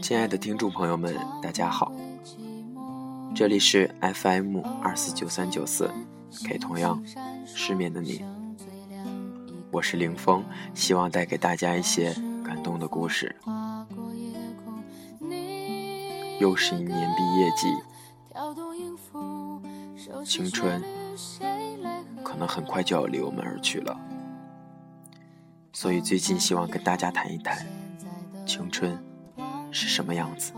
亲爱的听众朋友们，大家好，这里是 FM 二四九三九四，给同样失眠的你，我是林峰，希望带给大家一些感动的故事。又是一年毕业季，青春可能很快就要离我们而去了，所以最近希望跟大家谈一谈青春是什么样子。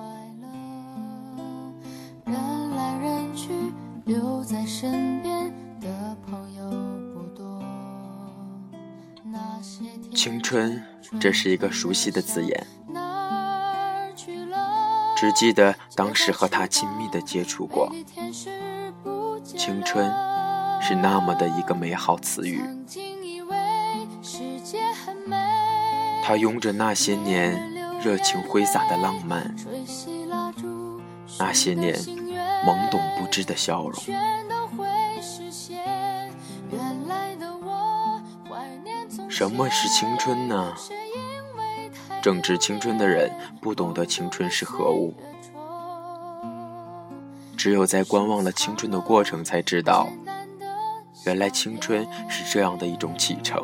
青春，这是一个熟悉的字眼。只记得当时和他亲密的接触过，青春是那么的一个美好词语。他拥着那些年热情挥洒的浪漫，那些年懵懂不知的笑容。什么是青春呢？正值青春的人不懂得青春是何物，只有在观望了青春的过程，才知道，原来青春是这样的一种启程。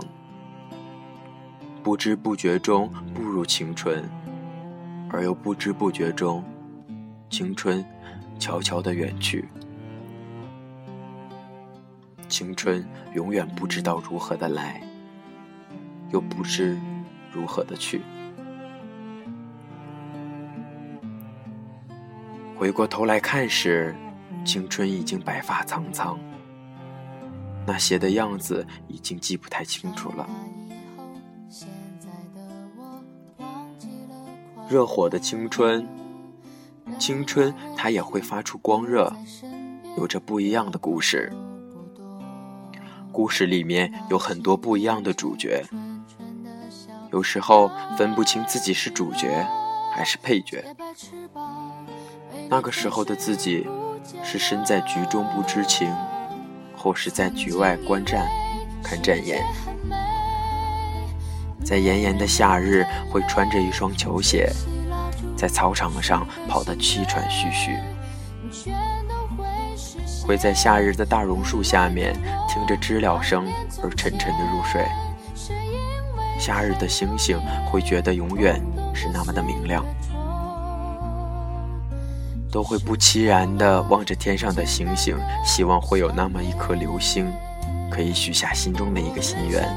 不知不觉中步入青春，而又不知不觉中，青春悄悄的远去。青春永远不知道如何的来，又不知如何的去。回过头来看时，青春已经白发苍苍，那些的样子已经记不太清楚了。热火的青春，青春它也会发出光热，有着不一样的故事。故事里面有很多不一样的主角，有时候分不清自己是主角还是配角。那个时候的自己，是身在局中不知情，或是在局外观战，看战眼。在炎炎的夏日，会穿着一双球鞋，在操场上跑得气喘吁吁；会在夏日的大榕树下面，听着知了声而沉沉的入睡。夏日的星星，会觉得永远是那么的明亮。都会不期然地望着天上的星星，希望会有那么一颗流星，可以许下心中的一个心愿。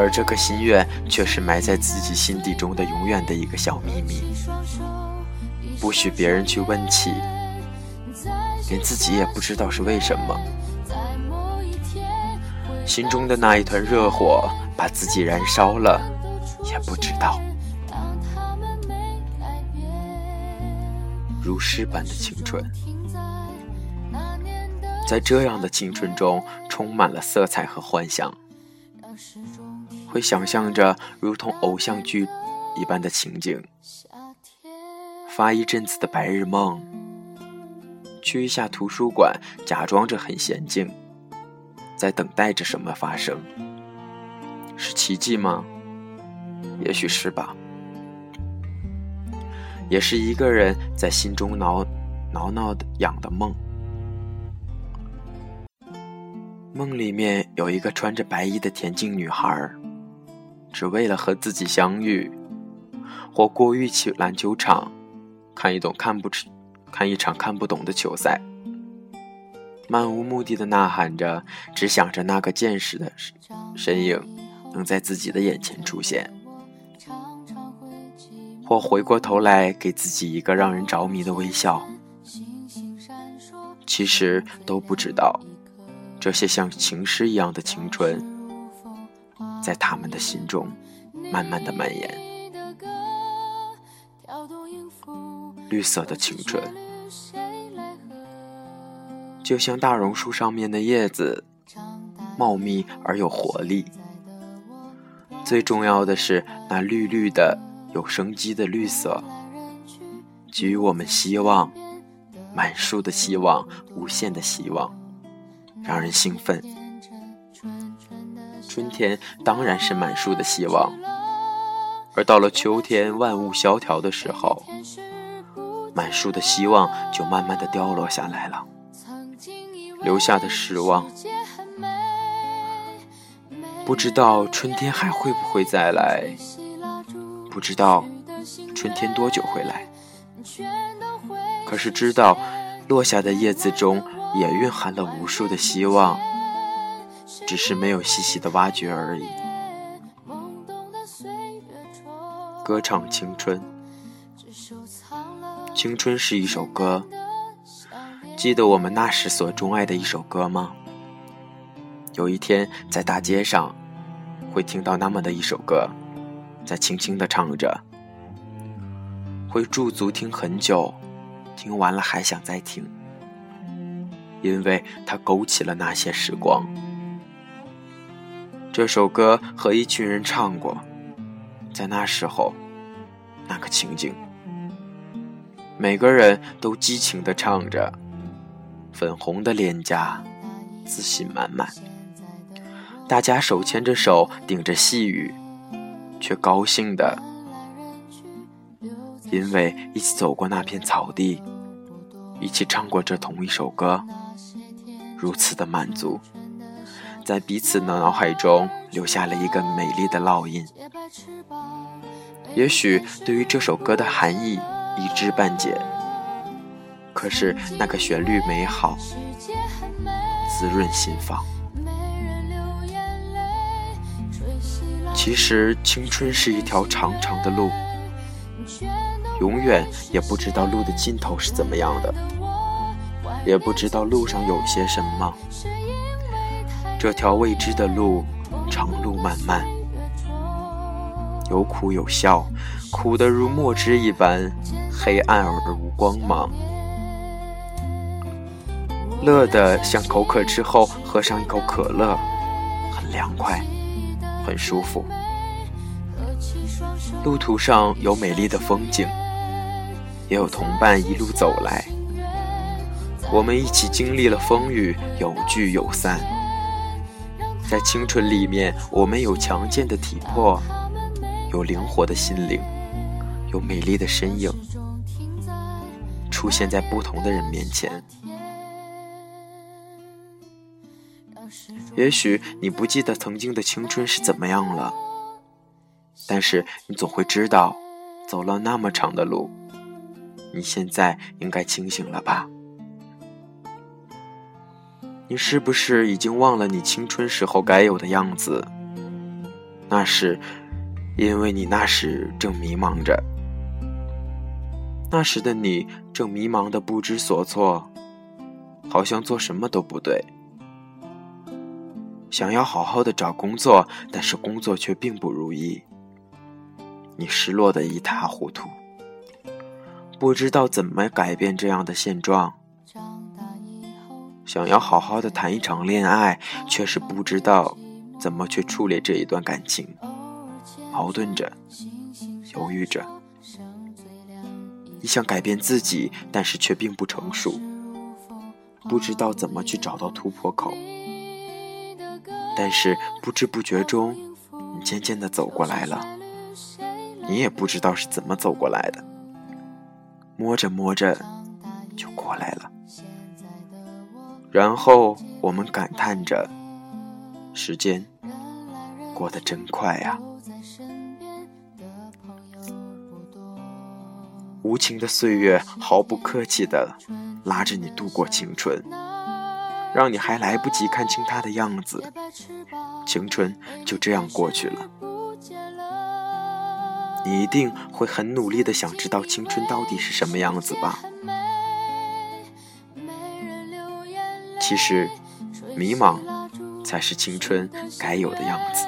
而这个心愿却是埋在自己心底中的永远的一个小秘密，不许别人去问起，连自己也不知道是为什么。心中的那一团热火把自己燃烧了，也不知道。如诗般的青春，在这样的青春中，充满了色彩和幻想，会想象着如同偶像剧一般的情景，发一阵子的白日梦，去一下图书馆，假装着很娴静，在等待着什么发生，是奇迹吗？也许是吧。也是一个人在心中挠挠挠的痒的梦，梦里面有一个穿着白衣的恬静女孩儿，只为了和自己相遇，或过一起篮球场，看一懂看不看一场看不懂的球赛，漫无目的的呐喊着，只想着那个见识的身影能在自己的眼前出现。或回过头来给自己一个让人着迷的微笑，其实都不知道，这些像情诗一样的青春，在他们的心中慢慢的蔓延。绿色的青春，就像大榕树上面的叶子，茂密而有活力。最重要的是那绿绿的。有生机的绿色，给予我们希望，满树的希望，无限的希望，让人兴奋。春天当然是满树的希望，而到了秋天，万物萧条的时候，满树的希望就慢慢的凋落下来了，留下的失望。不知道春天还会不会再来，不知道春天多久会来。可是知道，落下的叶子中也蕴含了无数的希望，只是没有细细的挖掘而已。歌唱青春，青春是一首歌。记得我们那时所钟爱的一首歌吗？有一天在大街上，会听到那么的一首歌，在轻轻的唱着，会驻足听很久，听完了还想再听，因为它勾起了那些时光。这首歌和一群人唱过。在那时候，那个情景，每个人都激情地唱着，粉红的脸颊，自信满满。大家手牵着手，顶着细雨，却高兴的，因为一起走过那片草地，一起唱过这同一首歌，如此的满足。在彼此的脑海中留下了一个美丽的烙印。也许对于这首歌的含义一知半解，可是那个旋律美好，滋润心房。其实青春是一条长长的路，永远也不知道路的尽头是怎么样的，也不知道路上有些什么。这条未知的路，长路漫漫，有苦有笑，苦得如墨汁一般黑暗而无光芒，乐得像口渴之后喝上一口可乐，很凉快，很舒服。路途上有美丽的风景，也有同伴一路走来，我们一起经历了风雨，有聚有散。在青春里面，我们有强健的体魄，有灵活的心灵，有美丽的身影，出现在不同的人面前。也许你不记得曾经的青春是怎么样了，但是你总会知道，走了那么长的路，你现在应该清醒了吧。你是不是已经忘了你青春时候该有的样子？那是因为你那时正迷茫着，那时的你正迷茫的不知所措，好像做什么都不对。想要好好的找工作，但是工作却并不如意，你失落的一塌糊涂，不知道怎么改变这样的现状。想要好好的谈一场恋爱，却是不知道怎么去处理这一段感情，矛盾着，犹豫着。你想改变自己，但是却并不成熟，不知道怎么去找到突破口。但是不知不觉中，你渐渐的走过来了，你也不知道是怎么走过来的，摸着摸着就过来了。然后我们感叹着，时间过得真快呀！无情的岁月毫不客气地拉着你度过青春，让你还来不及看清他的样子，青春就这样过去了。你一定会很努力的想知道青春到底是什么样子吧？其实，迷茫才是青春该有的样子。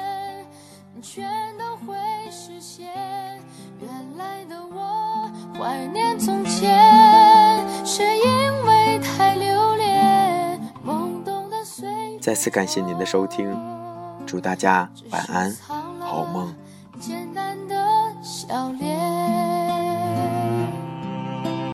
再次感谢您的收听，祝大家晚安，好梦。